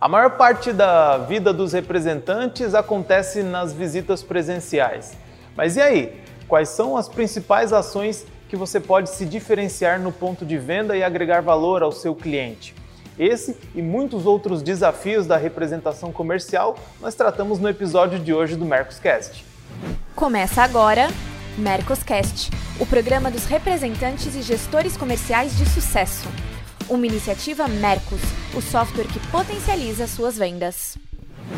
A maior parte da vida dos representantes acontece nas visitas presenciais. Mas e aí? Quais são as principais ações que você pode se diferenciar no ponto de venda e agregar valor ao seu cliente? Esse e muitos outros desafios da representação comercial nós tratamos no episódio de hoje do Mercoscast. Começa agora Mercoscast, o programa dos representantes e gestores comerciais de sucesso uma iniciativa Mercos, o software que potencializa suas vendas.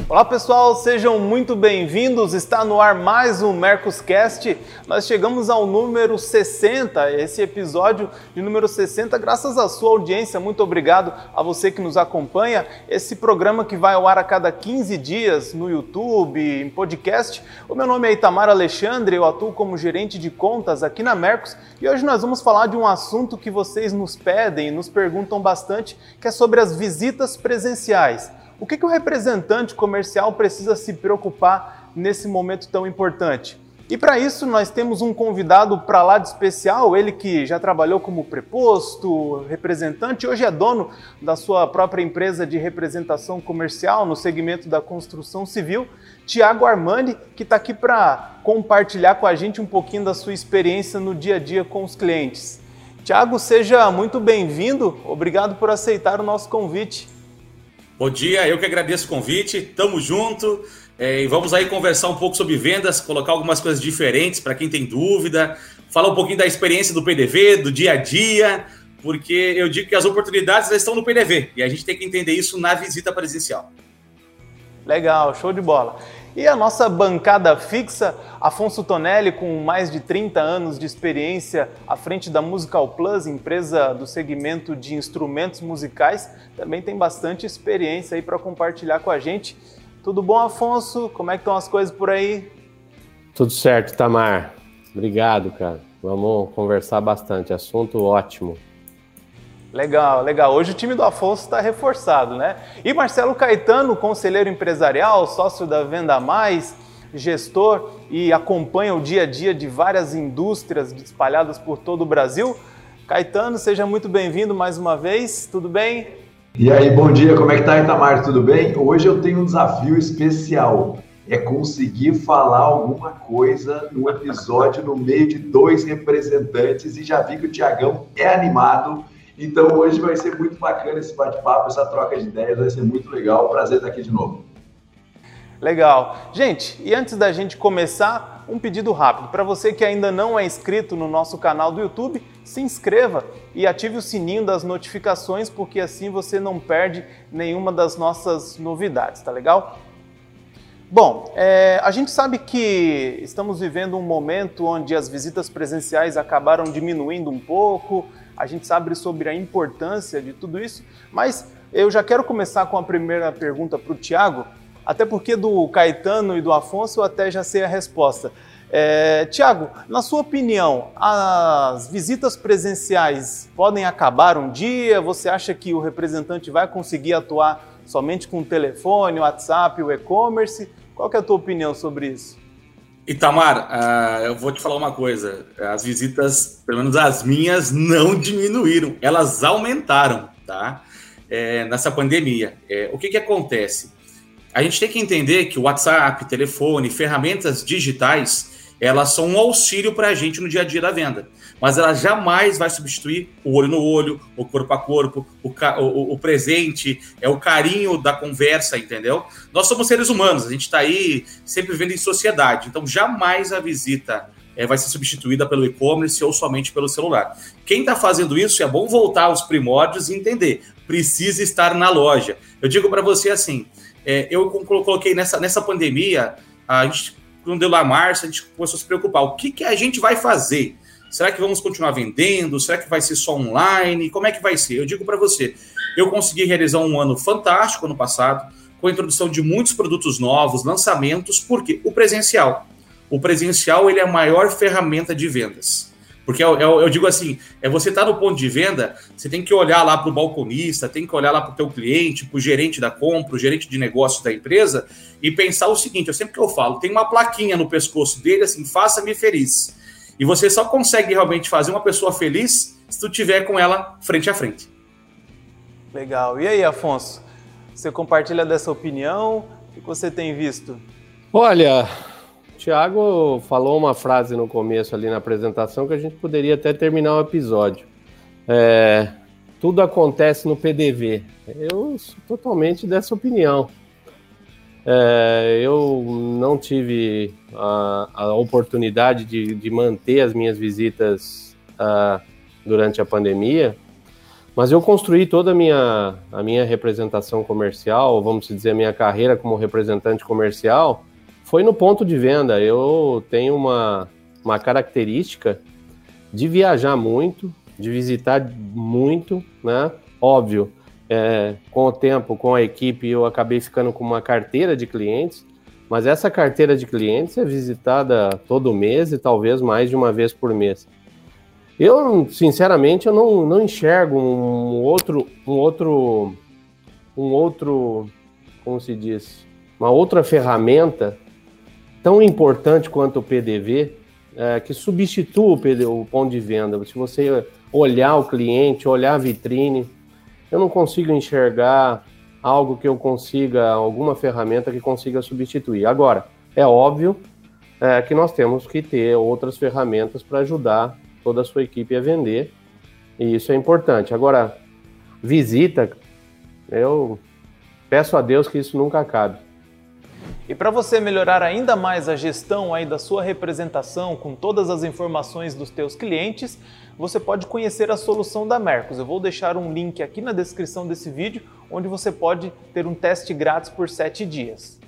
Olá pessoal, sejam muito bem-vindos. Está no ar mais um Mercoscast. Nós chegamos ao número 60, esse episódio de número 60, graças à sua audiência. Muito obrigado a você que nos acompanha. Esse programa que vai ao ar a cada 15 dias no YouTube, em podcast. O meu nome é Itamar Alexandre, eu atuo como gerente de contas aqui na Mercos e hoje nós vamos falar de um assunto que vocês nos pedem e nos perguntam bastante, que é sobre as visitas presenciais. O que, que o representante comercial precisa se preocupar nesse momento tão importante? E para isso nós temos um convidado para lá de especial, ele que já trabalhou como preposto, representante, hoje é dono da sua própria empresa de representação comercial no segmento da construção civil, Tiago Armani, que está aqui para compartilhar com a gente um pouquinho da sua experiência no dia a dia com os clientes. Tiago, seja muito bem-vindo, obrigado por aceitar o nosso convite. Bom dia, eu que agradeço o convite, tamo junto é, e vamos aí conversar um pouco sobre vendas, colocar algumas coisas diferentes para quem tem dúvida, falar um pouquinho da experiência do PDV, do dia a dia, porque eu digo que as oportunidades estão no PDV e a gente tem que entender isso na visita presencial. Legal, show de bola. E a nossa bancada fixa, Afonso Tonelli, com mais de 30 anos de experiência à frente da Musical Plus, empresa do segmento de instrumentos musicais, também tem bastante experiência aí para compartilhar com a gente. Tudo bom, Afonso? Como é que estão as coisas por aí? Tudo certo, Tamar. Obrigado, cara. Vamos conversar bastante. Assunto ótimo. Legal, legal. Hoje o time do Afonso está reforçado, né? E Marcelo Caetano, conselheiro empresarial, sócio da Venda Mais, gestor e acompanha o dia a dia de várias indústrias espalhadas por todo o Brasil. Caetano, seja muito bem-vindo mais uma vez, tudo bem? E aí, bom dia, como é que tá, Itamar? Tudo bem? Hoje eu tenho um desafio especial, é conseguir falar alguma coisa no episódio no meio de dois representantes e já vi que o Tiagão é animado, então hoje vai ser muito bacana esse bate-papo, essa troca de ideias, vai ser muito legal. Prazer estar aqui de novo. Legal. Gente, e antes da gente começar, um pedido rápido. Para você que ainda não é inscrito no nosso canal do YouTube, se inscreva e ative o sininho das notificações, porque assim você não perde nenhuma das nossas novidades, tá legal? Bom, é, a gente sabe que estamos vivendo um momento onde as visitas presenciais acabaram diminuindo um pouco, a gente sabe sobre a importância de tudo isso, mas eu já quero começar com a primeira pergunta para o Tiago, até porque do Caetano e do Afonso eu até já sei a resposta. É, Tiago, na sua opinião, as visitas presenciais podem acabar um dia? Você acha que o representante vai conseguir atuar somente com o telefone, o WhatsApp, o e-commerce? Qual é a tua opinião sobre isso? Itamar, uh, eu vou te falar uma coisa. As visitas, pelo menos as minhas, não diminuíram, elas aumentaram, tá? É, nessa pandemia. É, o que, que acontece? A gente tem que entender que o WhatsApp, telefone, ferramentas digitais, elas são um auxílio para a gente no dia a dia da venda mas ela jamais vai substituir o olho no olho, o corpo a corpo, o, o, o presente, é o carinho da conversa, entendeu? Nós somos seres humanos, a gente está aí sempre vivendo em sociedade, então jamais a visita é, vai ser substituída pelo e-commerce ou somente pelo celular. Quem está fazendo isso é bom voltar aos primórdios e entender, precisa estar na loja. Eu digo para você assim, é, eu coloquei nessa, nessa pandemia, a gente, quando deu lá março, a gente começou a se preocupar, o que, que a gente vai fazer? Será que vamos continuar vendendo? Será que vai ser só online? Como é que vai ser? Eu digo para você, eu consegui realizar um ano fantástico ano passado, com a introdução de muitos produtos novos, lançamentos, porque o presencial. O presencial ele é a maior ferramenta de vendas. Porque eu, eu, eu digo assim, é você estar tá no ponto de venda, você tem que olhar lá para o balconista, tem que olhar lá para o teu cliente, para o gerente da compra, o gerente de negócios da empresa, e pensar o seguinte, eu sempre que eu falo, tem uma plaquinha no pescoço dele assim, faça-me feliz. E você só consegue realmente fazer uma pessoa feliz se tu tiver com ela frente a frente. Legal. E aí, Afonso? Você compartilha dessa opinião? O que você tem visto? Olha, o Thiago falou uma frase no começo ali na apresentação que a gente poderia até terminar o episódio. É, tudo acontece no PDV. Eu sou totalmente dessa opinião. É, eu não tive a, a oportunidade de, de, manter as minhas visitas uh, durante a pandemia, mas eu construí toda a minha, a minha representação comercial, vamos dizer, a minha carreira como representante comercial, foi no ponto de venda. Eu tenho uma, uma característica de viajar muito, de visitar muito, né? Óbvio, é, com o tempo, com a equipe, eu acabei ficando com uma carteira de clientes, mas essa carteira de clientes é visitada todo mês e talvez mais de uma vez por mês. Eu, sinceramente, eu não, não enxergo um outro, um outro, um outro, como se diz, uma outra ferramenta tão importante quanto o PDV é, que substitua o, o ponto de venda. Se você olhar o cliente, olhar a vitrine, eu não consigo enxergar algo que eu consiga, alguma ferramenta que consiga substituir. Agora, é óbvio é, que nós temos que ter outras ferramentas para ajudar toda a sua equipe a vender, e isso é importante. Agora, visita, eu peço a Deus que isso nunca acabe. E para você melhorar ainda mais a gestão aí da sua representação com todas as informações dos teus clientes, você pode conhecer a solução da Mercos. Eu vou deixar um link aqui na descrição desse vídeo, onde você pode ter um teste grátis por 7 dias.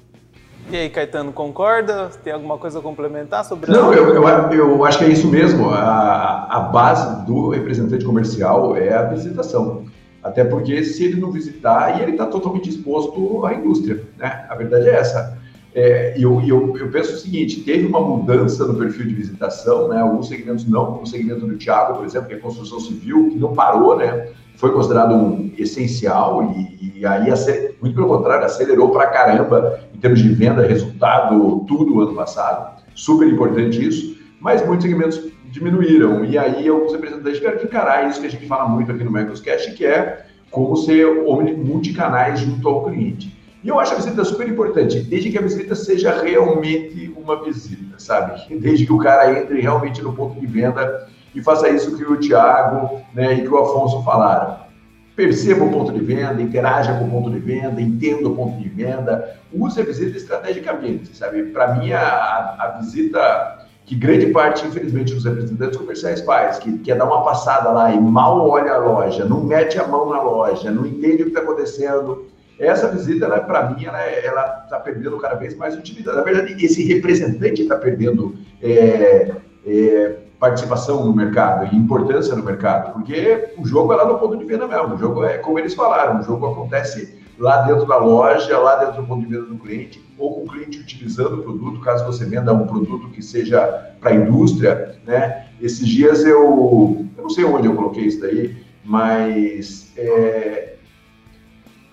E aí, Caetano, concorda? Tem alguma coisa a complementar sobre Não, eu, eu, eu, acho que é isso mesmo. A, a base do representante comercial é a visitação. Até porque se ele não visitar, e ele está totalmente exposto à indústria, né? A verdade é essa. É, eu, eu, eu, penso o seguinte: teve uma mudança no perfil de visitação, né? Alguns segmentos não, como o segmento do Tiago, por exemplo, que é construção civil, que não parou, né? Foi considerado um essencial e, e aí, muito pelo contrário, acelerou para caramba em termos de venda, resultado, tudo ano passado. Super importante isso, mas muitos segmentos diminuíram. E aí, alguns representantes tiveram que encarar isso que a gente fala muito aqui no Microscast, que é como ser multicanais junto ao cliente. E eu acho a visita super importante, desde que a visita seja realmente uma visita, sabe? Desde que o cara entre realmente no ponto de venda e faça isso que o Tiago né, e que o Afonso falaram. Perceba o ponto de venda, interaja com o ponto de venda, entenda o ponto de venda, use a visita estrategicamente, sabe? Para mim, a, a, visita que grande parte, infelizmente, dos representantes comerciais faz, que quer dar uma passada lá e mal olha a loja, não mete a mão na loja, não entende o que está acontecendo, essa visita, para mim, ela está perdendo cada vez mais utilidade. Na verdade, esse representante está perdendo é, é, participação no mercado e importância no mercado, porque o jogo é lá no ponto de venda mesmo. O jogo é como eles falaram, o jogo acontece lá dentro da loja, lá dentro do ponto de venda do cliente, ou com o cliente utilizando o produto, caso você venda um produto que seja para a indústria, né? Esses dias eu, eu não sei onde eu coloquei isso daí, mas é,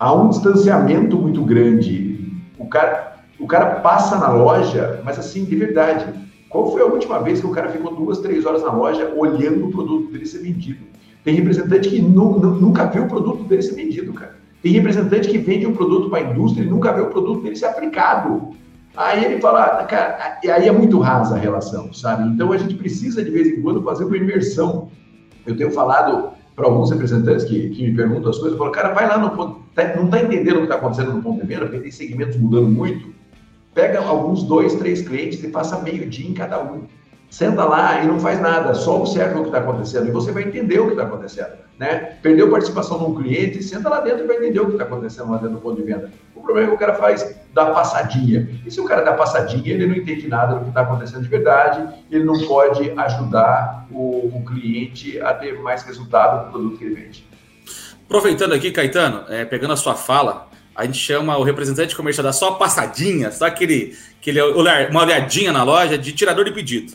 há um distanciamento muito grande. O cara, o cara passa na loja, mas assim, de verdade. Qual foi a última vez que o cara ficou duas, três horas na loja olhando o produto dele ser vendido? Tem representante que nu, nu, nunca viu o produto dele ser vendido, cara. Tem representante que vende um produto para a indústria e nunca vê o produto dele ser aplicado. Aí ele fala, ah, cara, aí é muito rasa a relação, sabe? Então a gente precisa de vez em quando fazer uma imersão. Eu tenho falado para alguns representantes que, que me perguntam as coisas, eu falo, cara, vai lá no ponto, tá, não está entendendo o que está acontecendo no ponto de venda, porque tem segmentos mudando muito, pega alguns dois, três clientes e passa meio dia em cada um. Senta lá e não faz nada, só observa o que está acontecendo e você vai entender o que está acontecendo. Né? Perdeu participação num cliente, senta lá dentro e vai entender o que está acontecendo lá dentro do ponto de venda. O problema é que o cara faz da passadinha. E se o cara dá passadinha, ele não entende nada do que está acontecendo de verdade, ele não pode ajudar o, o, cliente a ter mais resultado no produto que ele vende. Aproveitando aqui, Caetano, é, pegando a sua fala, a gente chama o representante comercial da só passadinha, só aquele, aquele olhar, uma olhadinha na loja de tirador de pedido.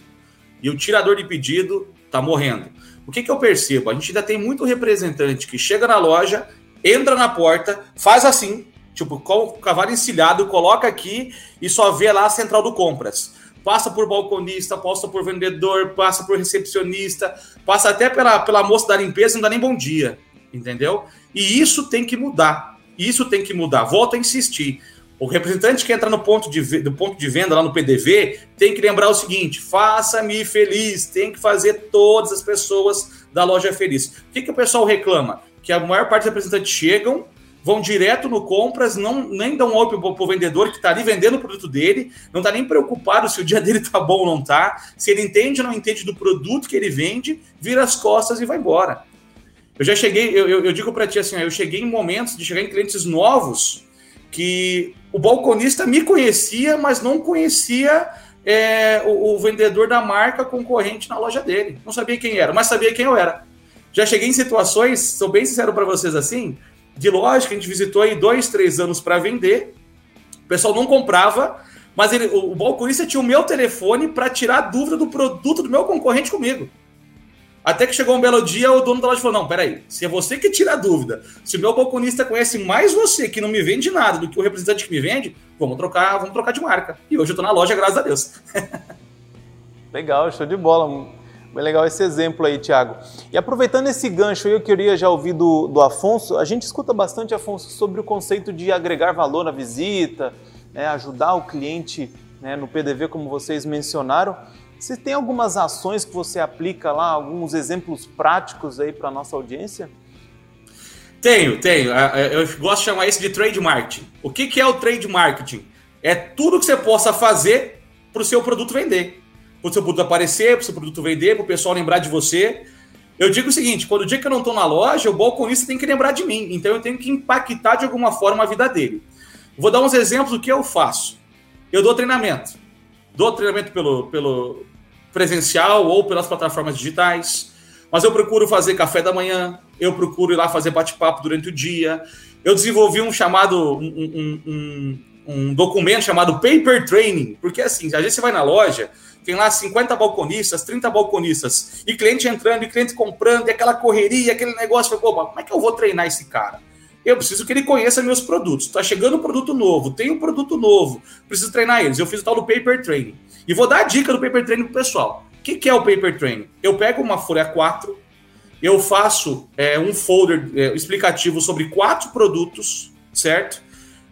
E o tirador de pedido está morrendo. O que, que eu percebo? A gente ainda tem muito representante que chega na loja, entra na porta, faz assim, Tipo, com cavalo encilhado, coloca aqui e só vê lá a central do compras. Passa por balconista, passa por vendedor, passa por recepcionista, passa até pela, pela moça da limpeza, não dá nem bom dia, entendeu? E isso tem que mudar. Isso tem que mudar. Volto a insistir. O representante que entra no ponto de, do ponto de venda lá no PDV tem que lembrar o seguinte: faça-me feliz, tem que fazer todas as pessoas da loja feliz. O que, que o pessoal reclama? Que a maior parte dos representantes chegam, vão direto no compras, não nem dão oi para o vendedor que está ali vendendo o produto dele, não está nem preocupado se o dia dele está bom ou não está, se ele entende ou não entende do produto que ele vende, vira as costas e vai embora. Eu já cheguei, eu, eu, eu digo para ti assim, eu cheguei em momentos de chegar em clientes novos que o balconista me conhecia, mas não conhecia é, o, o, vendedor da marca concorrente na loja dele. Não sabia quem era, mas sabia quem eu era. Já cheguei em situações, sou bem sincero para vocês assim, de loja que a gente visitou aí dois, três anos para vender. O pessoal não comprava, mas ele, o, o balconista tinha o meu telefone para tirar dúvida do produto do meu concorrente comigo. Até que chegou um belo dia, o dono da loja falou: Não, peraí, se é você que tira a dúvida, se o meu balconista conhece mais você, que não me vende nada, do que o representante que me vende, vamos trocar, vamos trocar de marca. E hoje eu tô na loja, graças a Deus. legal, show de bola. Bem legal esse exemplo aí, Thiago. E aproveitando esse gancho, eu queria já ouvir do, do Afonso. A gente escuta bastante, Afonso, sobre o conceito de agregar valor na visita, né, ajudar o cliente né, no PDV, como vocês mencionaram. Você tem algumas ações que você aplica lá, alguns exemplos práticos aí para nossa audiência? Tenho, tenho. Eu gosto de chamar isso de trade marketing. O que, que é o trade marketing? É tudo que você possa fazer para o seu produto vender. Para o seu produto aparecer, para o seu produto vender, para o pessoal lembrar de você. Eu digo o seguinte: quando o dia que eu não estou na loja, o balconista tem que lembrar de mim. Então eu tenho que impactar de alguma forma a vida dele. Vou dar uns exemplos do que eu faço. Eu dou treinamento. Dou treinamento pelo, pelo, presencial ou pelas plataformas digitais. Mas eu procuro fazer café da manhã, eu procuro ir lá fazer bate-papo durante o dia. Eu desenvolvi um chamado, um, um, um, documento chamado Paper Training, porque assim, às vezes você vai na loja, tem lá 50 balconistas, 30 balconistas, e cliente entrando, e cliente comprando, e aquela correria, aquele negócio. Falei, como é que eu vou treinar esse cara? Eu preciso que ele conheça meus produtos. Está chegando um produto novo, tem um produto novo, preciso treinar eles. Eu fiz o tal do Paper Training. E vou dar a dica do paper training pro pessoal. O que, que é o paper training? Eu pego uma folha 4, eu faço é, um folder é, explicativo sobre quatro produtos, certo?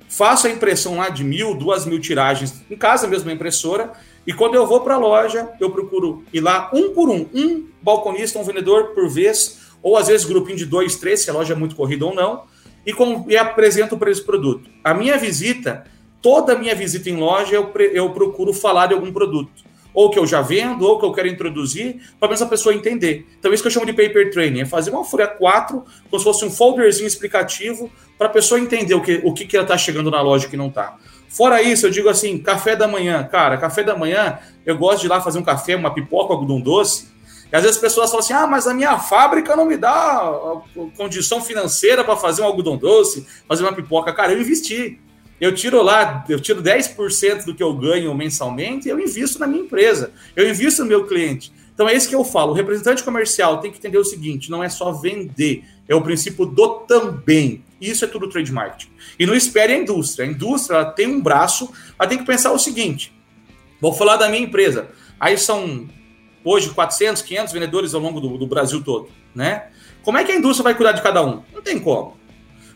Faço a impressão lá de mil, duas mil tiragens, em casa mesmo, a impressora. E quando eu vou para a loja, eu procuro ir lá um por um, um balconista, um vendedor por vez, ou às vezes grupinho de dois, três, se a loja é muito corrida ou não, e, com, e apresento para esse produto. A minha visita toda minha visita em loja eu, eu procuro falar de algum produto. Ou que eu já vendo, ou que eu quero introduzir, para essa pessoa entender. Então, isso que eu chamo de paper training, é fazer uma folha 4, como se fosse um folderzinho explicativo, para a pessoa entender o que, o que, que ela está chegando na loja que não está. Fora isso, eu digo assim, café da manhã. Cara, café da manhã, eu gosto de ir lá fazer um café, uma pipoca, algodão doce. E às vezes as pessoas falam assim: ah, mas a minha fábrica não me dá condição financeira para fazer um algodão doce, fazer uma pipoca. Cara, eu investi eu tiro lá, eu tiro 10% do que eu ganho mensalmente e eu invisto na minha empresa, eu invisto no meu cliente. Então é isso que eu falo. O representante comercial tem que entender o seguinte: não é só vender, é o princípio do também. Isso é tudo trade marketing. E não espere a indústria. A indústria tem um braço, ela tem que pensar o seguinte: vou falar da minha empresa. Aí são hoje 400, 500 vendedores ao longo do, do Brasil todo, né? Como é que a indústria vai cuidar de cada um? Não tem como.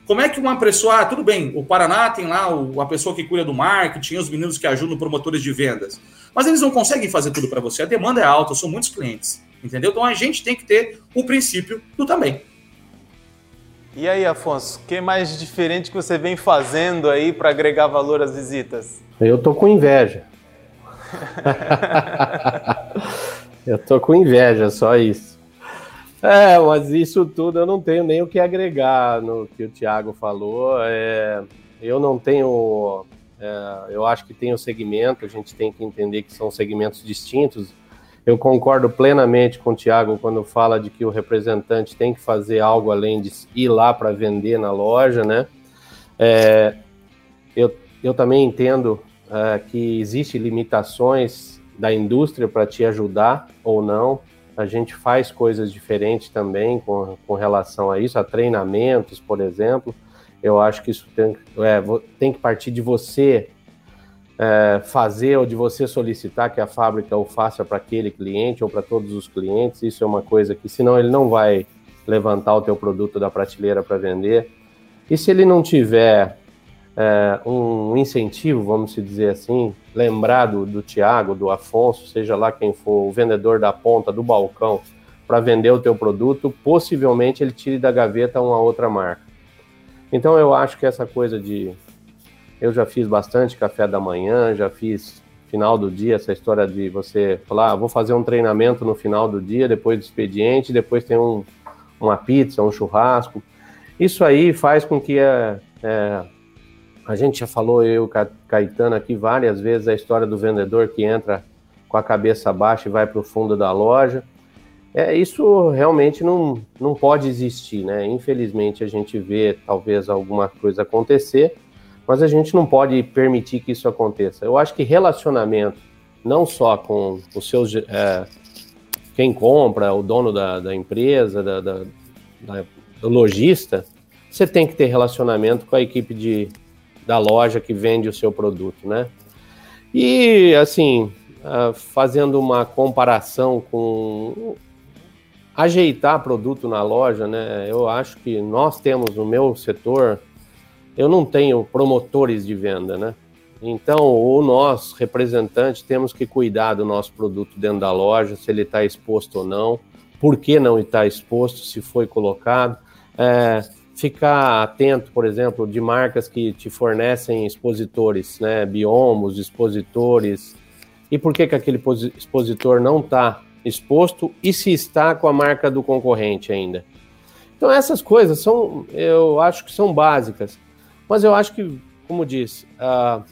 Como é que uma pessoa, ah, tudo bem, o Paraná tem lá o, a pessoa que cuida do marketing, os meninos que ajudam promotores de vendas, mas eles não conseguem fazer tudo para você. A demanda é alta, são muitos clientes, entendeu? Então a gente tem que ter o princípio do também. E aí, Afonso, o que mais diferente que você vem fazendo aí para agregar valor às visitas? Eu tô com inveja. Eu tô com inveja, só isso. É, mas isso tudo eu não tenho nem o que agregar no que o Thiago falou. É, eu não tenho. É, eu acho que tem o um segmento, a gente tem que entender que são segmentos distintos. Eu concordo plenamente com o Thiago quando fala de que o representante tem que fazer algo além de ir lá para vender na loja, né? É, eu, eu também entendo é, que existem limitações da indústria para te ajudar ou não a gente faz coisas diferentes também com, com relação a isso, a treinamentos, por exemplo. Eu acho que isso tem, é, tem que partir de você é, fazer ou de você solicitar que a fábrica o faça para aquele cliente ou para todos os clientes. Isso é uma coisa que, senão, ele não vai levantar o teu produto da prateleira para vender. E se ele não tiver é, um incentivo, vamos dizer assim, lembrado do Tiago, do Afonso, seja lá quem for, o vendedor da ponta, do balcão, para vender o teu produto, possivelmente ele tire da gaveta uma outra marca. Então eu acho que essa coisa de eu já fiz bastante café da manhã, já fiz final do dia, essa história de você falar, ah, vou fazer um treinamento no final do dia, depois do expediente, depois tem um, uma pizza, um churrasco. Isso aí faz com que é, é, a gente já falou, eu, Caetano, aqui várias vezes, a história do vendedor que entra com a cabeça baixa e vai para o fundo da loja. É, isso realmente não, não pode existir, né? Infelizmente a gente vê talvez alguma coisa acontecer, mas a gente não pode permitir que isso aconteça. Eu acho que relacionamento, não só com os seus. É, quem compra, o dono da, da empresa, da, da, da, lojista, você tem que ter relacionamento com a equipe de, da loja que vende o seu produto, né? E, assim, uh, fazendo uma comparação com ajeitar produto na loja, né? Eu acho que nós temos no meu setor eu não tenho promotores de venda, né? Então, ou nós, representantes, temos que cuidar do nosso produto dentro da loja, se ele está exposto ou não, por que não está exposto, se foi colocado. É, ficar atento, por exemplo, de marcas que te fornecem expositores, né? Biomos, expositores. E por que, que aquele expositor não está exposto e se está com a marca do concorrente ainda? Então, essas coisas são, eu acho que são básicas. Mas eu acho que, como disse, uh,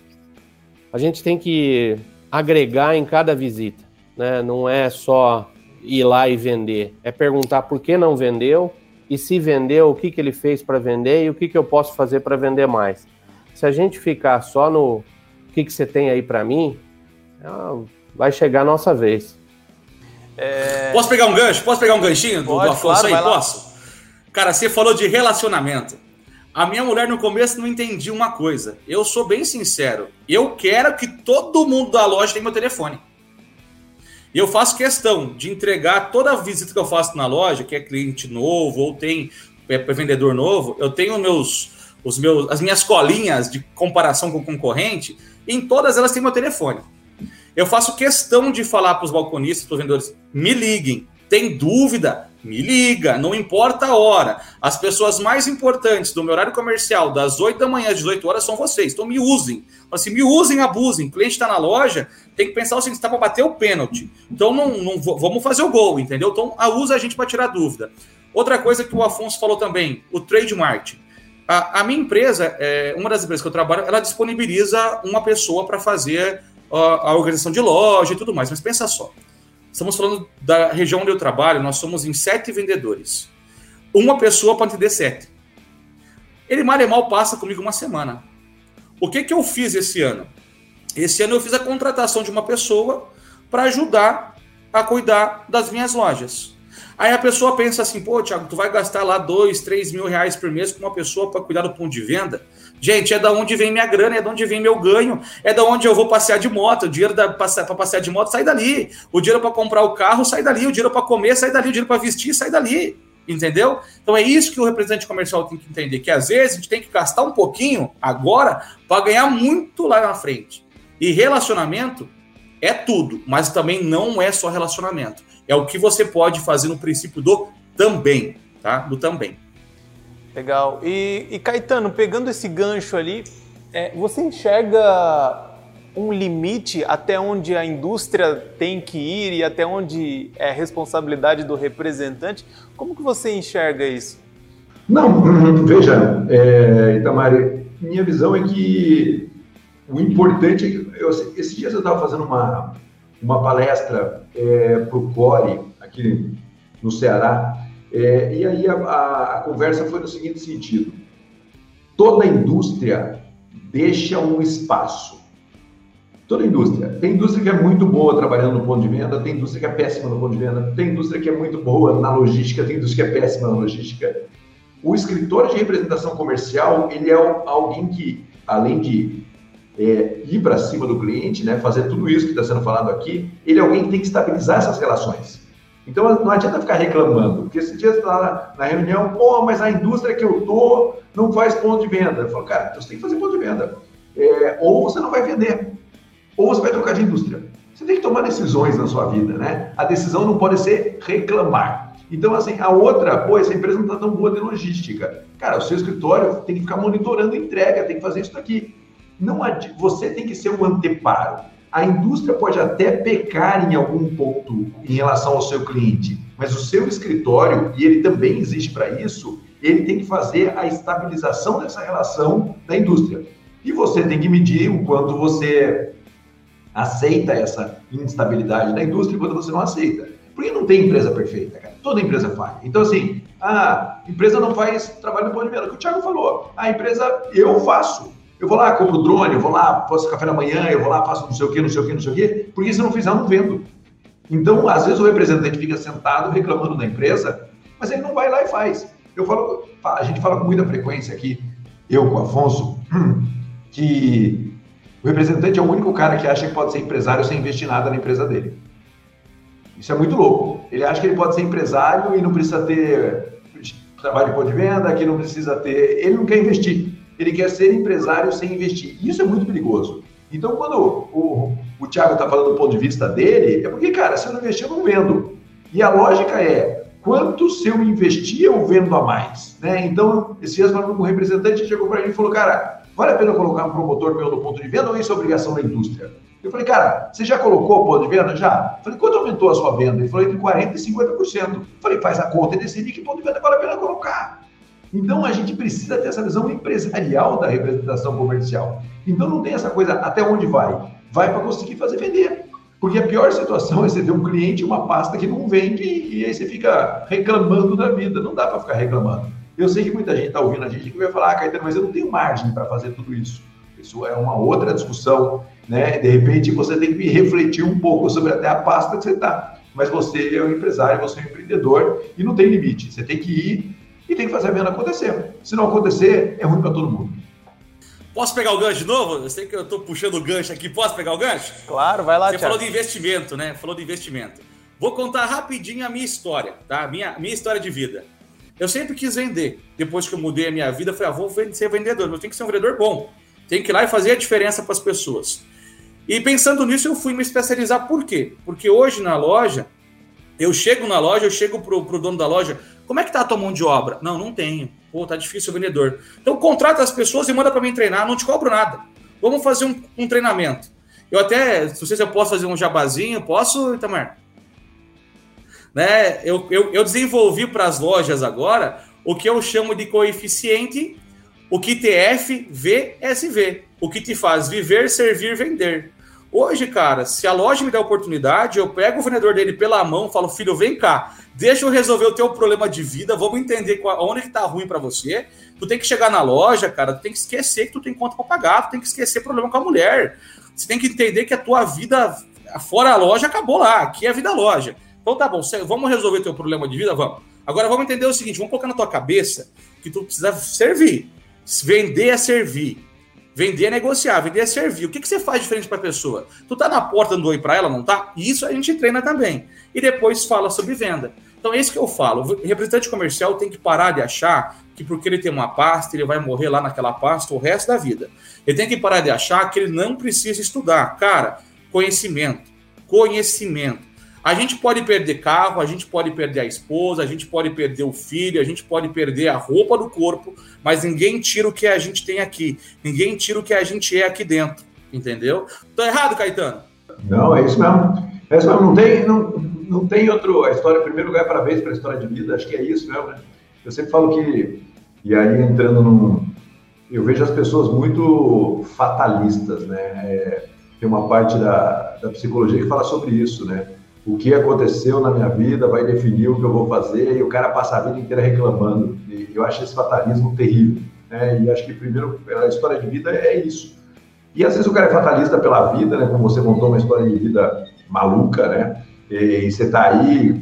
a gente tem que agregar em cada visita. Né? Não é só ir lá e vender, é perguntar por que não vendeu e se vendeu, o que, que ele fez para vender e o que, que eu posso fazer para vender mais. Se a gente ficar só no o que, que você tem aí para mim, ah, vai chegar a nossa vez. É... Posso pegar um gancho? Posso pegar um ganchinho do, Pode, do Afonso claro, aí? Posso? Cara, você falou de relacionamento. A minha mulher no começo não entendia uma coisa. Eu sou bem sincero. Eu quero que todo mundo da loja tenha meu telefone. E eu faço questão de entregar toda a visita que eu faço na loja, que é cliente novo ou tem é, vendedor novo, eu tenho meus, os meus, as minhas colinhas de comparação com o concorrente, e em todas elas tem meu telefone. Eu faço questão de falar para os balconistas, para os vendedores, me liguem, tem dúvida? Me liga, não importa a hora. As pessoas mais importantes do meu horário comercial, das 8 da manhã às 18 horas, são vocês. Então me usem. Assim, me usem, abusem. O cliente está na loja, tem que pensar o seguinte: está para bater o pênalti. Então não, não vamos fazer o gol, entendeu? Então usa a gente para tirar dúvida. Outra coisa que o Afonso falou também, o trade. A, a minha empresa, é, uma das empresas que eu trabalho, ela disponibiliza uma pessoa para fazer a, a organização de loja e tudo mais. Mas pensa só. Estamos falando da região onde eu trabalho, nós somos em sete vendedores. Uma pessoa pode atender sete. Ele mal e mal passa comigo uma semana. O que, que eu fiz esse ano? Esse ano eu fiz a contratação de uma pessoa para ajudar a cuidar das minhas lojas. Aí a pessoa pensa assim, pô, Thiago, tu vai gastar lá dois, três mil reais por mês com uma pessoa para cuidar do ponto de venda? Gente, é da onde vem minha grana, é da onde vem meu ganho, é da onde eu vou passear de moto. O dinheiro para passear de moto sai dali. O dinheiro para comprar o carro sai dali. O dinheiro para comer sai dali. O dinheiro para vestir sai dali. Entendeu? Então é isso que o representante comercial tem que entender: que às vezes a gente tem que gastar um pouquinho agora para ganhar muito lá na frente. E relacionamento é tudo, mas também não é só relacionamento. É o que você pode fazer no princípio do também, tá? Do também. Legal. E, e Caetano, pegando esse gancho ali, é, você enxerga um limite até onde a indústria tem que ir e até onde é responsabilidade do representante? Como que você enxerga isso? Não, veja, é, Itamar, minha visão é que o importante é que eu, esses dias eu estava fazendo uma, uma palestra é, para o CORE aqui no Ceará é, e aí a, a, a conversa foi no seguinte sentido: toda indústria deixa um espaço. Toda indústria. Tem indústria que é muito boa trabalhando no ponto de venda, tem indústria que é péssima no ponto de venda, tem indústria que é muito boa na logística, tem indústria que é péssima na logística. O escritor de representação comercial, ele é alguém que, além de é, ir para cima do cliente, né, fazer tudo isso que está sendo falado aqui, ele é alguém que tem que estabilizar essas relações. Então não adianta ficar reclamando, porque esse dia está na, reunião, pô, mas a indústria que eu tô não faz ponto de venda. Eu falo, cara, então você tem que fazer ponto de venda. É, ou você não vai vender, ou você vai trocar de indústria. Você tem que tomar decisões na sua vida, né? A decisão não pode ser reclamar. Então, assim, a outra, pô, essa empresa não está tão boa de logística. Cara, o seu escritório tem que ficar monitorando entrega, tem que fazer isso daqui. Não você tem que ser um anteparo. A indústria pode até pecar em algum ponto em relação ao seu cliente, mas o seu escritório, e ele também existe para isso, ele tem que fazer a estabilização dessa relação da indústria. E você tem que medir o quanto você aceita essa instabilidade da indústria e quanto você não aceita. Porque não tem empresa perfeita, cara. Toda empresa falha. Então, assim, a empresa não faz trabalho no ponto de. O que o Thiago falou. A empresa, eu faço. Eu vou lá, compro drone, eu vou lá, faço café da manhã, eu vou lá, faço não sei o quê, não sei o quê, não sei o quê, porque se não fizer, eu não vendo. Então, às vezes o representante fica sentado reclamando da empresa, mas ele não vai lá e faz. Eu falo, a gente fala com muita frequência aqui, eu com o Afonso, que o representante é o único cara que acha que pode ser empresário sem investir nada na empresa dele. Isso é muito louco. Ele acha que ele pode ser empresário e não precisa ter trabalho de ponto de venda, que não precisa ter. Ele não quer investir ele quer ser empresário sem investir. Isso é muito perigoso. Então, quando o, o Thiago está falando do ponto de vista dele, é porque, cara, se eu não investir, eu não vendo. E a lógica é, quanto se eu investir, eu vendo a mais. Né? Então, esse dias falando um representante, chegou para mim e falou, cara, vale a pena colocar um promotor meu no ponto de venda ou isso é obrigação da indústria? Eu falei, cara, você já colocou o ponto de venda? Já. Eu falei, quanto aumentou a sua venda? Ele falou, entre 40% e 50%. Eu falei, faz a conta e decide que ponto de venda vale a pena colocar. Então a gente precisa ter essa visão empresarial da representação comercial. Então não tem essa coisa até onde vai. Vai para conseguir fazer vender. Porque a pior situação é você ter um cliente uma pasta que não vende e aí você fica reclamando da vida. Não dá para ficar reclamando. Eu sei que muita gente está ouvindo a gente que vai falar, ah, Caetano, mas eu não tenho margem para fazer tudo isso. Isso é uma outra discussão, né? De repente você tem que refletir um pouco sobre até a pasta que você está. Mas você é um empresário, você é um empreendedor e não tem limite. Você tem que ir e tem que fazer a venda acontecer. Se não acontecer, é ruim para todo mundo. Posso pegar o gancho de novo? Eu sei que eu estou puxando o gancho aqui. Posso pegar o gancho? Claro, vai lá, Você Thiago. falou de investimento, né? Falou de investimento. Vou contar rapidinho a minha história, tá? Minha, minha história de vida. Eu sempre quis vender. Depois que eu mudei a minha vida, falei, ah, vou ser vendedor. Mas eu tenho que ser um vendedor bom. Tem que ir lá e fazer a diferença para as pessoas. E pensando nisso, eu fui me especializar. Por quê? Porque hoje na loja, eu chego na loja, eu chego pro, pro dono da loja, como é que tá a tua mão de obra? Não, não tenho. Pô, tá difícil o vendedor. Então contrata as pessoas e manda para mim treinar, não te cobro nada. Vamos fazer um, um, treinamento. Eu até, se eu posso fazer um jabazinho, posso, Itamar? Né? Eu, eu, eu desenvolvi para as lojas agora o que eu chamo de coeficiente, o QTF VSV, o que te faz viver, servir, vender. Hoje, cara, se a loja me der oportunidade, eu pego o vendedor dele pela mão, falo, filho, vem cá, deixa eu resolver o teu problema de vida, vamos entender qual, onde que tá ruim para você. Tu tem que chegar na loja, cara, tu tem que esquecer que tu tem conta para pagar, tu tem que esquecer problema com a mulher. Você tem que entender que a tua vida fora a loja acabou lá, aqui é a vida loja. Então tá bom, vamos resolver teu problema de vida, vamos. Agora vamos entender o seguinte, vamos colocar na tua cabeça que tu precisa servir. Vender é servir. Vender é negociar, vender é servir. O que, que você faz diferente para a pessoa? Tu tá na porta dando oi para ela, não tá? Isso a gente treina também. E depois fala sobre venda. Então é isso que eu falo. O representante comercial tem que parar de achar que porque ele tem uma pasta, ele vai morrer lá naquela pasta o resto da vida. Ele tem que parar de achar que ele não precisa estudar. Cara, conhecimento. Conhecimento. A gente pode perder carro, a gente pode perder a esposa, a gente pode perder o filho, a gente pode perder a roupa do corpo, mas ninguém tira o que a gente tem aqui. Ninguém tira o que a gente é aqui dentro. Entendeu? Tô errado, Caetano? Não, é isso mesmo. É isso mesmo. Não tem, não, não tem outro. A história, em primeiro lugar, parabéns para a história de vida. Acho que é isso mesmo, né? Eu sempre falo que. E aí, entrando num. Eu vejo as pessoas muito fatalistas, né? É, tem uma parte da, da psicologia que fala sobre isso, né? O que aconteceu na minha vida vai definir o que eu vou fazer e o cara passa a vida inteira reclamando. E eu acho esse fatalismo terrível. Né? E acho que, primeiro, a história de vida é isso. E às vezes o cara é fatalista pela vida, né? como você montou uma história de vida maluca, né? E, você está aí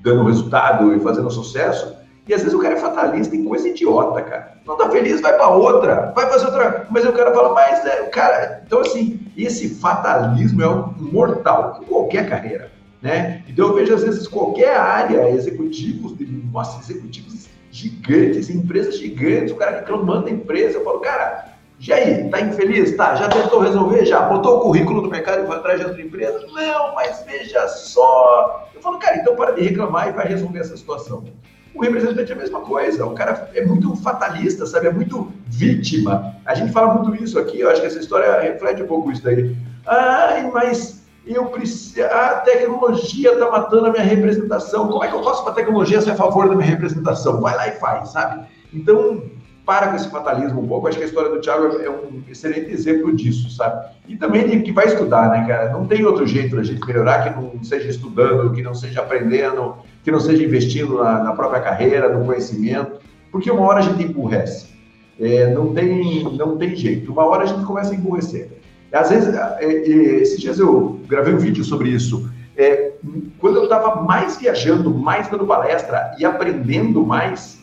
dando resultado e fazendo sucesso. E às vezes o cara é fatalista em coisa idiota, cara. Não tá feliz, vai para outra, vai fazer outra. Mas o cara fala, mas é, o cara. Então, assim, esse fatalismo é um mortal em qualquer carreira. Né? Então eu vejo às vezes qualquer área, executivos, nossa, executivos gigantes, empresas gigantes, o cara reclamando da empresa, eu falo, cara, e aí, tá infeliz? Tá, já tentou resolver? Já botou o currículo no mercado e foi atrás de outra empresa? Não, mas veja só. Eu falo, cara, então para de reclamar e vai resolver essa situação. O representante é a mesma coisa, o cara é muito fatalista, sabe? É muito vítima. A gente fala muito isso aqui, eu acho que essa história reflete um pouco isso daí. Ai, mas eu preciso. A tecnologia está matando a minha representação. Como é que eu faço para a tecnologia ser a favor da minha representação? Vai lá e faz, sabe? Então, para com esse fatalismo um pouco. Acho que a história do Thiago é um excelente exemplo disso, sabe? E também que vai estudar, né, cara? Não tem outro jeito da gente melhorar que não seja estudando, que não seja aprendendo, que não seja investindo na, na própria carreira, no conhecimento, porque uma hora a gente emburrece. É, não, tem, não tem jeito. Uma hora a gente começa a emburrecer. Às vezes, é, é, esses dias eu gravei um vídeo sobre isso. É, quando eu estava mais viajando, mais dando palestra e aprendendo mais,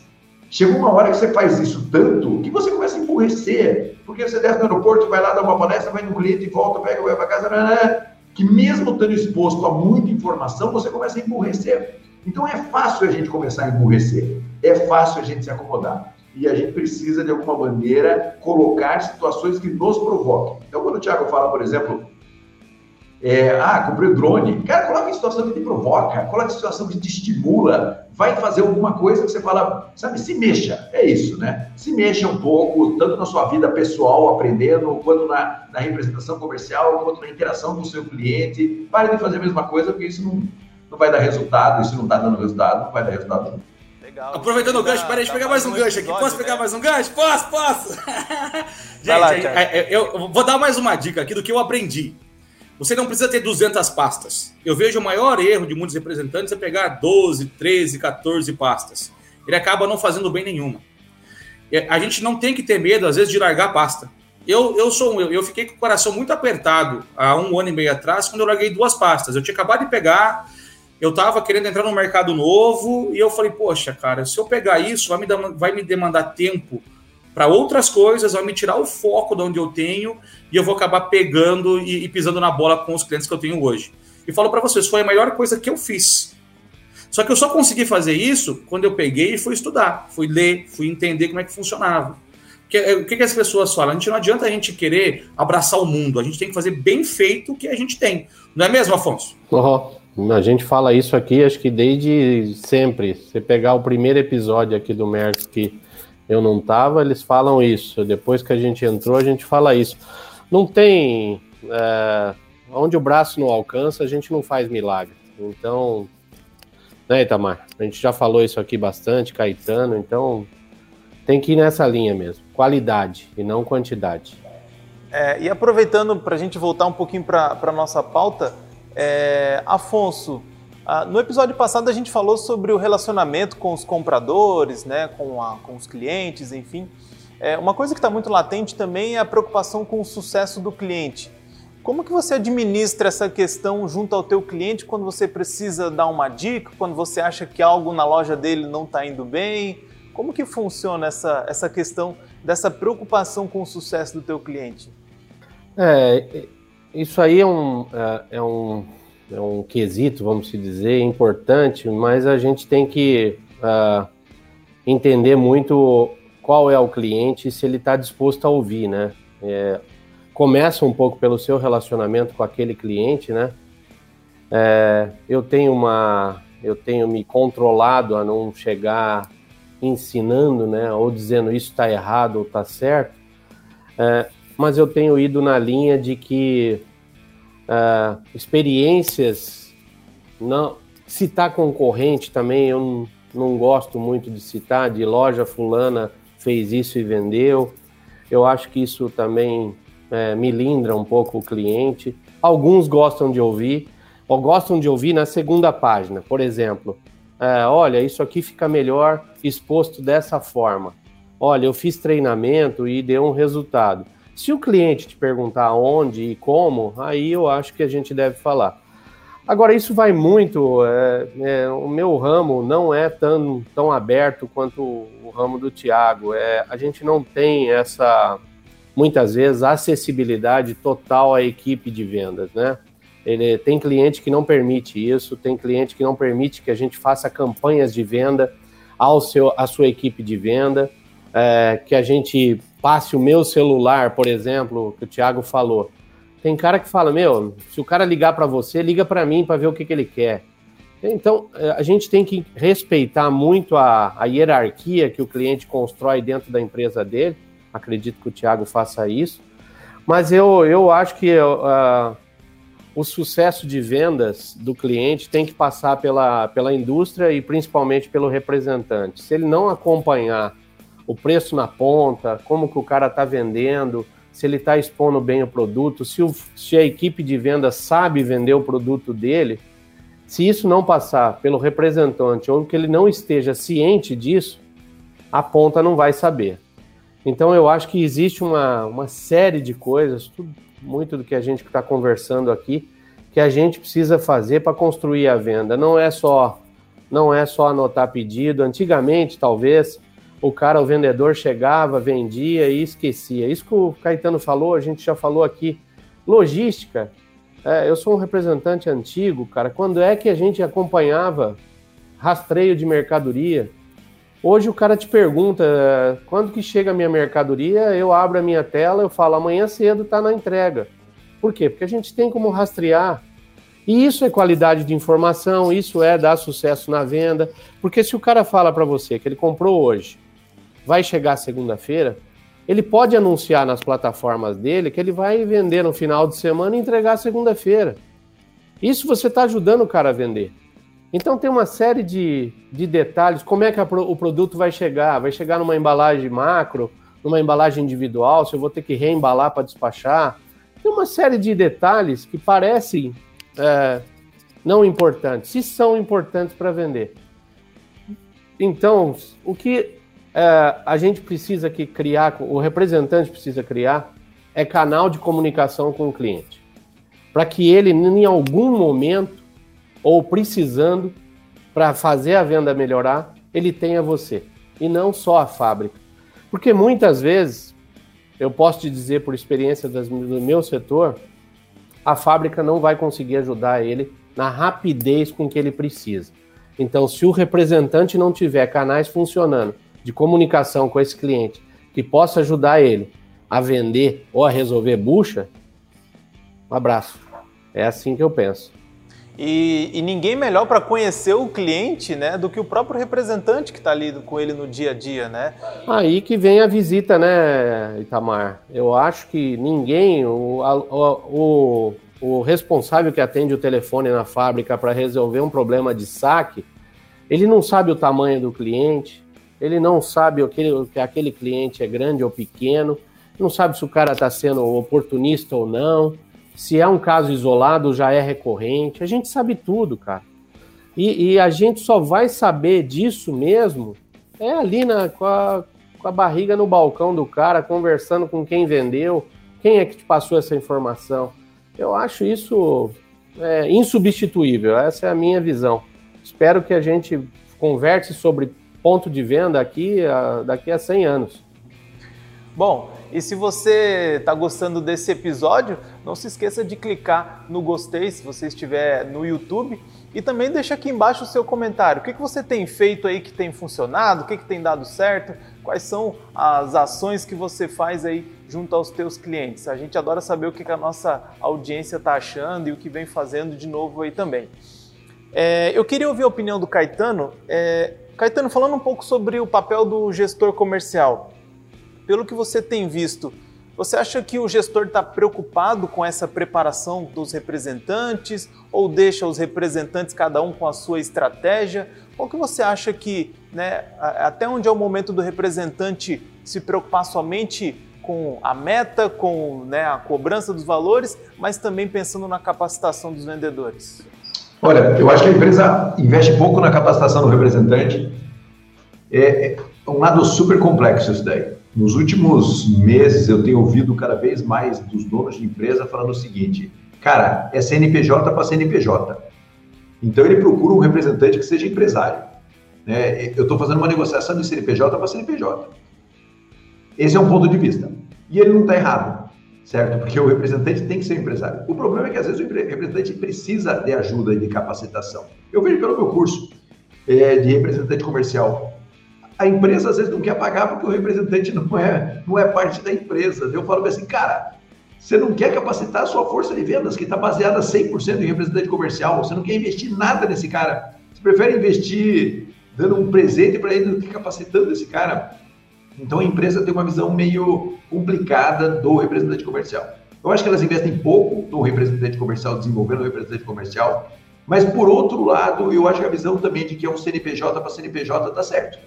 Chega uma hora que você faz isso tanto que você começa a emburrecer, porque você desce no aeroporto, vai lá dar uma palestra, vai no cliente, volta, pega, vai para casa, né, né, que mesmo estando exposto a muita informação, você começa a emburrecer. Então é fácil a gente começar a emburrecer, é fácil a gente se acomodar. E a gente precisa, de alguma maneira, colocar situações que nos provoquem. Então, quando o Thiago fala, por exemplo, é, ah, comprei o drone. Cara, coloca em situação que te provoca, coloca em situação que te estimula, vai fazer alguma coisa que você fala, sabe, se mexa. É isso, né? Se mexa um pouco, tanto na sua vida pessoal, aprendendo, quanto na, na representação comercial, quanto na interação com o seu cliente. Pare de fazer a mesma coisa, porque isso não, não vai dar resultado. Isso não está dando resultado, não vai dar resultado Legal. Aproveitando o gancho, peraí, deixa eu pegar mais um gancho aqui. Posso pegar mais um gancho? Posso, posso! Gente, lá, eu vou dar mais uma dica aqui do que eu aprendi. Você não precisa ter 200 pastas. Eu vejo o maior erro de muitos representantes é pegar 12, 13, 14 pastas. Ele acaba não fazendo bem nenhuma. A gente não tem que ter medo, às vezes, de largar pasta. Eu, eu sou eu, eu fiquei com o coração muito apertado há um ano e meio atrás, quando eu larguei duas pastas. Eu tinha acabado de pegar, eu estava querendo entrar no mercado novo, e eu falei, poxa, cara, se eu pegar isso, vai me, vai me demandar tempo para outras coisas, vai me tirar o foco de onde eu tenho e eu vou acabar pegando e, e pisando na bola com os clientes que eu tenho hoje. E falo para vocês, foi a melhor coisa que eu fiz. Só que eu só consegui fazer isso quando eu peguei e fui estudar, fui ler, fui entender como é que funcionava. É, o que, que as pessoas falam? A gente não adianta a gente querer abraçar o mundo, a gente tem que fazer bem feito o que a gente tem. Não é mesmo, Afonso? Uhum. A gente fala isso aqui, acho que desde sempre. Você pegar o primeiro episódio aqui do Merck que eu não estava, eles falam isso. Depois que a gente entrou, a gente fala isso. Não tem. É, onde o braço não alcança, a gente não faz milagre. Então, né, Itamar? A gente já falou isso aqui bastante, Caetano, então tem que ir nessa linha mesmo. Qualidade e não quantidade. É, e aproveitando para a gente voltar um pouquinho para a nossa pauta, é, Afonso, ah, no episódio passado a gente falou sobre o relacionamento com os compradores, né, com, a, com os clientes, enfim. É, uma coisa que está muito latente também é a preocupação com o sucesso do cliente. Como que você administra essa questão junto ao teu cliente quando você precisa dar uma dica, quando você acha que algo na loja dele não está indo bem? Como que funciona essa, essa questão dessa preocupação com o sucesso do teu cliente? É, isso aí é um, é, é um é um quesito, vamos dizer, importante, mas a gente tem que uh, entender muito qual é o cliente e se ele está disposto a ouvir, né? É, começa um pouco pelo seu relacionamento com aquele cliente, né? É, eu tenho uma, eu tenho me controlado a não chegar ensinando, né? Ou dizendo isso está errado ou está certo, é, mas eu tenho ido na linha de que uh, experiências, não citar concorrente também, eu não, gosto muito de citar, de loja fulana fez isso e vendeu. Eu acho que isso também é, me lindra um pouco o cliente. Alguns gostam de ouvir, ou gostam de ouvir na segunda página, por exemplo. É, olha, isso aqui fica melhor exposto dessa forma. Olha, eu fiz treinamento e deu um resultado. Se o cliente te perguntar onde e como, aí eu acho que a gente deve falar. Agora, isso vai muito. É, é, o meu ramo não é tão, tão aberto quanto o ramo do Tiago. É, a gente não tem essa, muitas vezes, acessibilidade total à equipe de vendas, né? Ele tem cliente que não permite isso, tem cliente que não permite que a gente faça campanhas de venda ao seu, à sua equipe de venda, é, que a gente passe o meu celular, por exemplo, que o Thiago falou. Tem cara que fala, meu, se o cara ligar para você, liga para mim para ver o que, que ele quer. Então, é, a gente tem que respeitar muito a, a, hierarquia que o cliente constrói dentro da empresa dele. Acredito que o Thiago faça isso. Mas eu, eu acho que uh, o sucesso de vendas do cliente tem que passar pela, pela indústria e principalmente pelo representante. Se ele não acompanhar o preço na ponta, como que o cara está vendendo, se ele está expondo bem o produto, se, o, se a equipe de venda sabe vender o produto dele, se isso não passar pelo representante ou que ele não esteja ciente disso, a ponta não vai saber. Então eu acho que existe uma, uma série de coisas, tudo, muito do que a gente está conversando aqui, que a gente precisa fazer para construir a venda. Não é só não é só anotar pedido. Antigamente, talvez, o cara, o vendedor chegava, vendia e esquecia. Isso que o Caetano falou, a gente já falou aqui. Logística. É, eu sou um representante antigo, cara. Quando é que a gente acompanhava rastreio de mercadoria? Hoje o cara te pergunta quando que chega a minha mercadoria, eu abro a minha tela, eu falo amanhã cedo está na entrega. Por quê? Porque a gente tem como rastrear. E isso é qualidade de informação, isso é dar sucesso na venda. Porque se o cara fala para você que ele comprou hoje, vai chegar segunda-feira, ele pode anunciar nas plataformas dele que ele vai vender no final de semana e entregar segunda-feira. Isso você está ajudando o cara a vender. Então tem uma série de, de detalhes. Como é que a, o produto vai chegar? Vai chegar numa embalagem macro, numa embalagem individual, se eu vou ter que reembalar para despachar. Tem uma série de detalhes que parecem é, não importantes, se são importantes para vender. Então, o que é, a gente precisa que criar, o representante precisa criar, é canal de comunicação com o cliente. Para que ele, em algum momento, ou precisando, para fazer a venda melhorar, ele tenha você. E não só a fábrica. Porque muitas vezes eu posso te dizer por experiência das, do meu setor, a fábrica não vai conseguir ajudar ele na rapidez com que ele precisa. Então, se o representante não tiver canais funcionando de comunicação com esse cliente que possa ajudar ele a vender ou a resolver bucha, um abraço. É assim que eu penso. E, e ninguém melhor para conhecer o cliente, né, do que o próprio representante que está ali com ele no dia a dia, né? Aí que vem a visita, né, Itamar? Eu acho que ninguém, o, o, o responsável que atende o telefone na fábrica para resolver um problema de saque, ele não sabe o tamanho do cliente, ele não sabe o que, que aquele cliente é grande ou pequeno, não sabe se o cara está sendo oportunista ou não se é um caso isolado, já é recorrente. A gente sabe tudo, cara. E, e a gente só vai saber disso mesmo é ali na, com, a, com a barriga no balcão do cara, conversando com quem vendeu, quem é que te passou essa informação. Eu acho isso é, insubstituível, essa é a minha visão. Espero que a gente converse sobre ponto de venda aqui a, daqui a 100 anos. Bom, e se você está gostando desse episódio, não se esqueça de clicar no gostei se você estiver no YouTube e também deixa aqui embaixo o seu comentário. O que, que você tem feito aí que tem funcionado? O que, que tem dado certo? Quais são as ações que você faz aí junto aos teus clientes? A gente adora saber o que, que a nossa audiência está achando e o que vem fazendo de novo aí também. É, eu queria ouvir a opinião do Caetano. É, Caetano, falando um pouco sobre o papel do gestor comercial pelo que você tem visto, você acha que o gestor está preocupado com essa preparação dos representantes ou deixa os representantes cada um com a sua estratégia? Ou que você acha que, né, até onde é o momento do representante se preocupar somente com a meta, com né, a cobrança dos valores, mas também pensando na capacitação dos vendedores? Olha, eu acho que a empresa investe pouco na capacitação do representante. É, é um lado super complexo isso daí. Nos últimos meses, eu tenho ouvido cada vez mais dos donos de empresa falando o seguinte: cara, é CNPJ para CNPJ. Então, ele procura um representante que seja empresário. Né? Eu estou fazendo uma negociação de CNPJ para CNPJ. Esse é um ponto de vista. E ele não está errado. Certo? Porque o representante tem que ser empresário. O problema é que às vezes o representante precisa de ajuda e de capacitação. Eu vejo pelo meu curso é, de representante comercial. A empresa às vezes não quer pagar porque o representante não é, não é parte da empresa. Eu falo assim, cara, você não quer capacitar a sua força de vendas, que está baseada 100% em representante comercial. Você não quer investir nada nesse cara. Você prefere investir dando um presente para ele do que capacitando esse cara. Então a empresa tem uma visão meio complicada do representante comercial. Eu acho que elas investem pouco no representante comercial, desenvolvendo o representante comercial, mas por outro lado, eu acho que a visão também de que é um CNPJ para CNPJ está certo.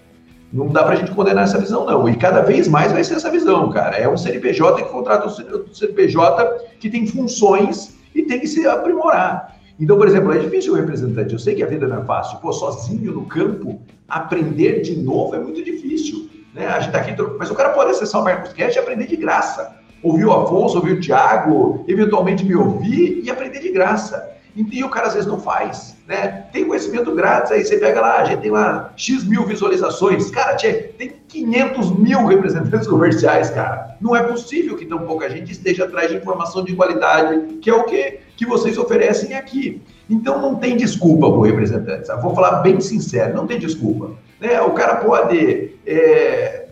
Não dá para a gente condenar essa visão, não. E cada vez mais vai ser essa visão, cara. É um CNPJ que contrata um CNPJ que tem funções e tem que se aprimorar. Então, por exemplo, é difícil o representante. Eu sei que a vida não é fácil. Pô, sozinho no campo, aprender de novo é muito difícil. Né? A gente tá aqui, mas o cara pode acessar o Mercoscast e aprender de graça. Ouvir o Afonso, ouvir o Thiago, eventualmente me ouvir e aprender de graça. E o cara às vezes não faz, né? Tem conhecimento grátis, aí você pega lá, a gente tem lá X mil visualizações. Cara, tem 500 mil representantes comerciais, cara. Não é possível que tão pouca gente esteja atrás de informação de qualidade, que é o que, que vocês oferecem aqui. Então não tem desculpa para o representante. Vou falar bem sincero, não tem desculpa. Né? O cara pode é,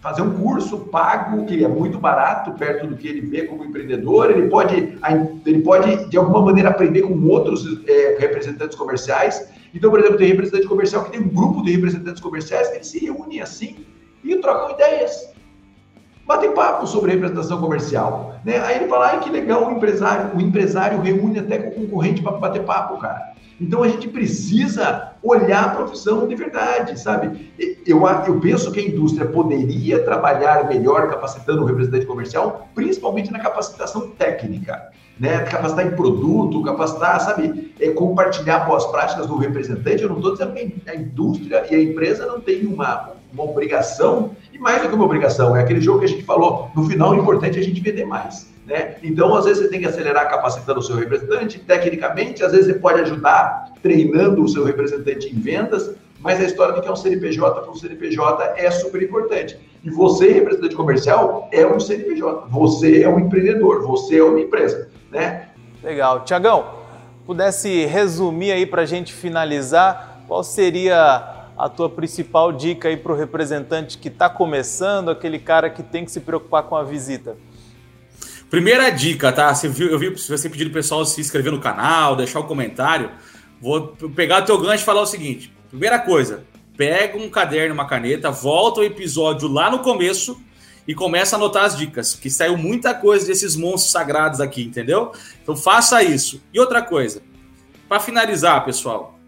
fazer um curso pago, que é muito barato, perto do que ele vê como empreendedor, ele pode, ele pode de alguma maneira, aprender com outros é, representantes comerciais. Então, por exemplo, tem representante comercial que tem um grupo de representantes comerciais que eles se reúnem assim e trocam ideias. Batem papo sobre representação comercial. Né? Aí ele fala, ai que legal, o empresário, o empresário reúne até com o concorrente para bater papo, cara. Então a gente precisa olhar a profissão de verdade, sabe? Eu, eu penso que a indústria poderia trabalhar melhor capacitando o representante comercial, principalmente na capacitação técnica, né? Capacitar em produto, capacitar, sabe? É, compartilhar boas práticas do representante. Eu não estou dizendo que a indústria e a empresa não têm uma, uma obrigação, e mais do que uma obrigação, é aquele jogo que a gente falou, no final o importante é a gente vender mais. Né? Então, às vezes, você tem que acelerar capacitando o seu representante, tecnicamente, às vezes você pode ajudar treinando o seu representante em vendas, mas a história de que é um CNPJ para um CNPJ é super importante. E você, representante comercial, é um CNPJ, você é um empreendedor, você é uma empresa. Né? Legal. Tiagão, pudesse resumir aí para a gente finalizar, qual seria a tua principal dica aí para o representante que está começando, aquele cara que tem que se preocupar com a visita? Primeira dica, tá? Você viu, eu vi você pedindo o pessoal se inscrever no canal, deixar o um comentário. Vou pegar o teu gancho e falar o seguinte: primeira coisa, pega um caderno, uma caneta, volta o episódio lá no começo e começa a anotar as dicas, que saiu muita coisa desses monstros sagrados aqui, entendeu? Então faça isso. E outra coisa, para finalizar, pessoal,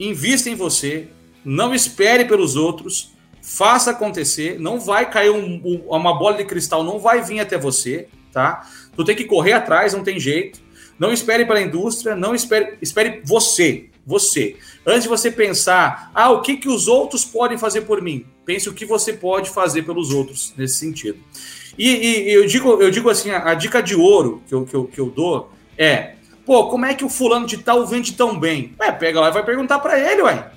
invista em você, não espere pelos outros, faça acontecer, não vai cair um, um, uma bola de cristal, não vai vir até você tá? Tu tem que correr atrás, não tem jeito. Não espere pela indústria, não espere, espere você, você. Antes de você pensar, ah, o que, que os outros podem fazer por mim? Pense o que você pode fazer pelos outros nesse sentido. E, e eu, digo, eu digo assim, a, a, dica de ouro que eu, que, eu, que eu dou é, pô, como é que o fulano de tal vende tão bem? É, pega lá e vai perguntar para ele, ué.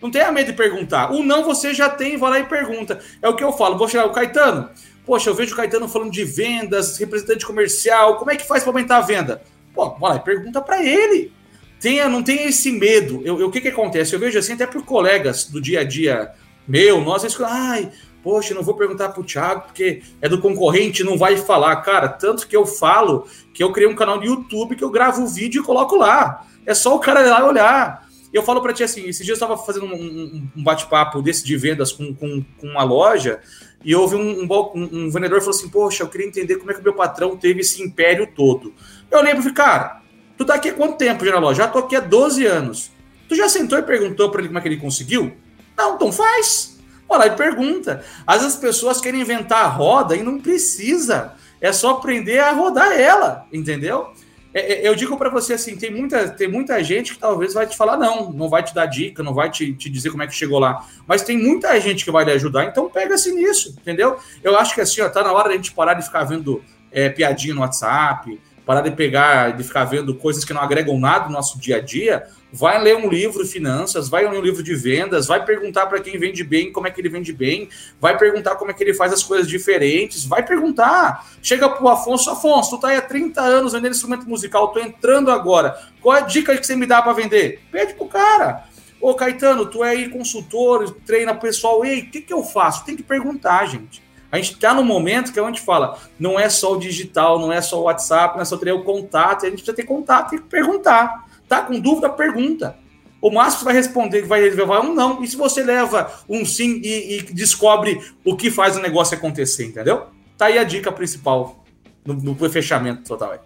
Não tenha medo de perguntar. O não você já tem, vai lá e pergunta. É o que eu falo. Vou chegar, o Caetano, Poxa, eu vejo o Caetano falando de vendas, representante comercial, como é que faz para aumentar a venda? Pô, vai lá, pergunta para ele. Tenha, não tenha esse medo. Eu, eu, o que, que acontece? Eu vejo assim até por colegas do dia a dia meu, nós, eles falam, ai, poxa, não vou perguntar para o Thiago porque é do concorrente, não vai falar. Cara, tanto que eu falo que eu criei um canal no YouTube que eu gravo o vídeo e coloco lá. É só o cara ir lá olhar. Eu falo para ti assim, esses dias eu estava fazendo um, um bate-papo desse de vendas com, com, com uma loja e houve um, um, um vendedor falou assim: Poxa, eu queria entender como é que o meu patrão teve esse império todo. Eu lembro, falei, cara, tu tá aqui há quanto tempo loja? Já tô aqui há 12 anos. Tu já sentou e perguntou para ele como é que ele conseguiu? Não, então faz. Olha lá e pergunta. Às vezes as pessoas querem inventar a roda e não precisa. É só aprender a rodar ela, entendeu? É, é, eu digo para você assim, tem muita, tem muita gente que talvez vai te falar não, não vai te dar dica, não vai te, te dizer como é que chegou lá, mas tem muita gente que vai lhe ajudar, então pega-se nisso, entendeu? Eu acho que assim, ó, tá na hora da gente parar de ficar vendo é, piadinha no WhatsApp, parar de pegar, de ficar vendo coisas que não agregam nada no nosso dia a dia, vai ler um livro de finanças, vai ler um livro de vendas, vai perguntar para quem vende bem como é que ele vende bem, vai perguntar como é que ele faz as coisas diferentes, vai perguntar. Chega pro Afonso, Afonso, tu tá aí há 30 anos vendendo instrumento musical, tô entrando agora. Qual é a dica que você me dá para vender? Pede pro cara. Ô Caetano, tu é aí consultor, treina pessoal, ei, o que, que eu faço? Tem que perguntar, gente. A gente está no momento que a gente fala, não é só o digital, não é só o WhatsApp, não é só ter o contato, a gente precisa ter contato e perguntar. Tá com dúvida? Pergunta. O máximo vai responder que vai levar um não. E se você leva um sim e, e, descobre o que faz o negócio acontecer, entendeu? Tá aí a dica principal no, no fechamento total.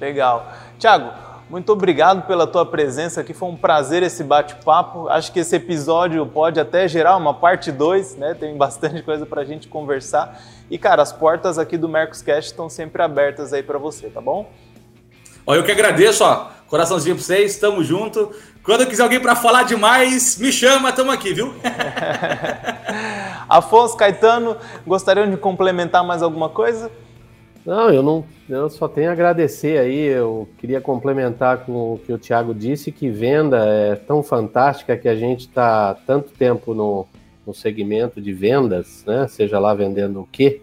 Legal. Tiago, muito obrigado pela tua presença aqui. Foi um prazer esse bate-papo. Acho que esse episódio pode até gerar uma parte 2, né? Tem bastante coisa para a gente conversar. E, cara, as portas aqui do Mercoscast estão sempre abertas aí para você, tá bom? Olha, eu que agradeço, ó. Coraçãozinho pra vocês, tamo junto. Quando quiser alguém para falar demais, me chama, tamo aqui, viu? Afonso, Caetano, gostariam de complementar mais alguma coisa? Não, eu não, eu só tenho a agradecer aí. Eu queria complementar com o que o Thiago disse, que venda é tão fantástica que a gente está tanto tempo no, no segmento de vendas, né? Seja lá vendendo o quê,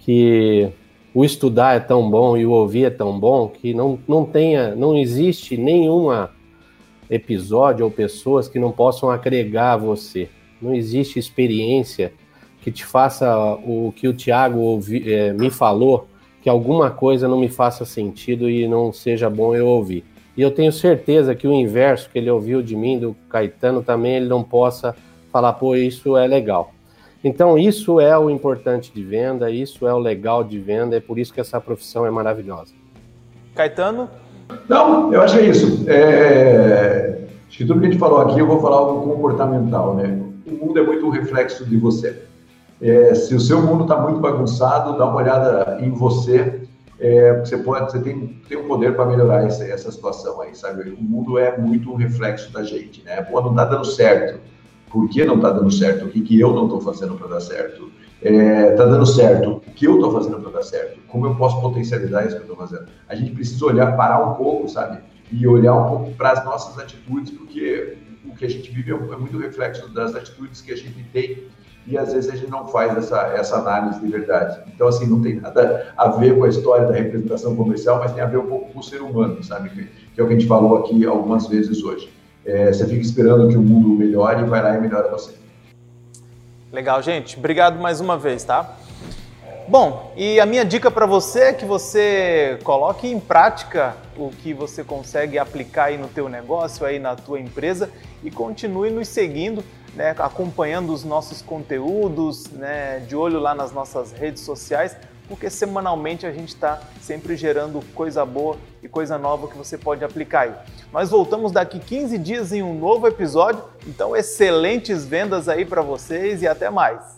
que o estudar é tão bom e o ouvir é tão bom que não, não tenha, não existe nenhuma episódio ou pessoas que não possam agregar a você. Não existe experiência que te faça o que o Tiago ouvi, é, me falou, que alguma coisa não me faça sentido e não seja bom eu ouvir. E eu tenho certeza que o inverso que ele ouviu de mim, do Caetano, também ele não possa falar, pô, isso é legal. Então, isso é o importante de venda, isso é o legal de venda, é por isso que essa profissão é maravilhosa. Caetano? Não, eu acho que é isso. É... Acho que tudo que a gente falou aqui, eu vou falar algo comportamental, né? O mundo é muito um reflexo de você. É, se o seu mundo está muito bagunçado, dá uma olhada em você. É, você pode, você tem, tem um poder para melhorar essa, essa situação aí, sabe? O mundo é muito um reflexo da gente, né? Pô, não está dando certo por que não está dando certo, o que, que eu não estou fazendo para dar certo. Está é, tá dando certo, o que eu estou fazendo para dar certo, como eu posso potencializar isso que eu estou fazendo. A gente precisa olhar, parar um pouco, sabe? E olhar um pouco para as nossas atitudes, porque o que a gente vive é, é muito reflexo das atitudes que a gente tem e às vezes a gente não faz essa, essa análise de verdade. Então, assim, não tem nada a ver com a história da representação comercial, mas tem a ver um pouco com o ser humano, sabe? Que, é o que a gente falou aqui algumas vezes hoje é, você fica esperando que o mundo melhore e vai lá e melhora você. Legal, gente. Obrigado mais uma vez, tá? Bom, e a minha dica para você é que você coloque em prática o que você consegue aplicar aí no teu negócio, aí na tua empresa e continue nos seguindo, né, acompanhando os nossos conteúdos, né, de olho lá nas nossas redes sociais, porque semanalmente a gente está sempre gerando coisa boa e coisa nova que você pode aplicar aí. Nós voltamos daqui 15 dias em um novo episódio, então excelentes vendas aí para vocês e até mais.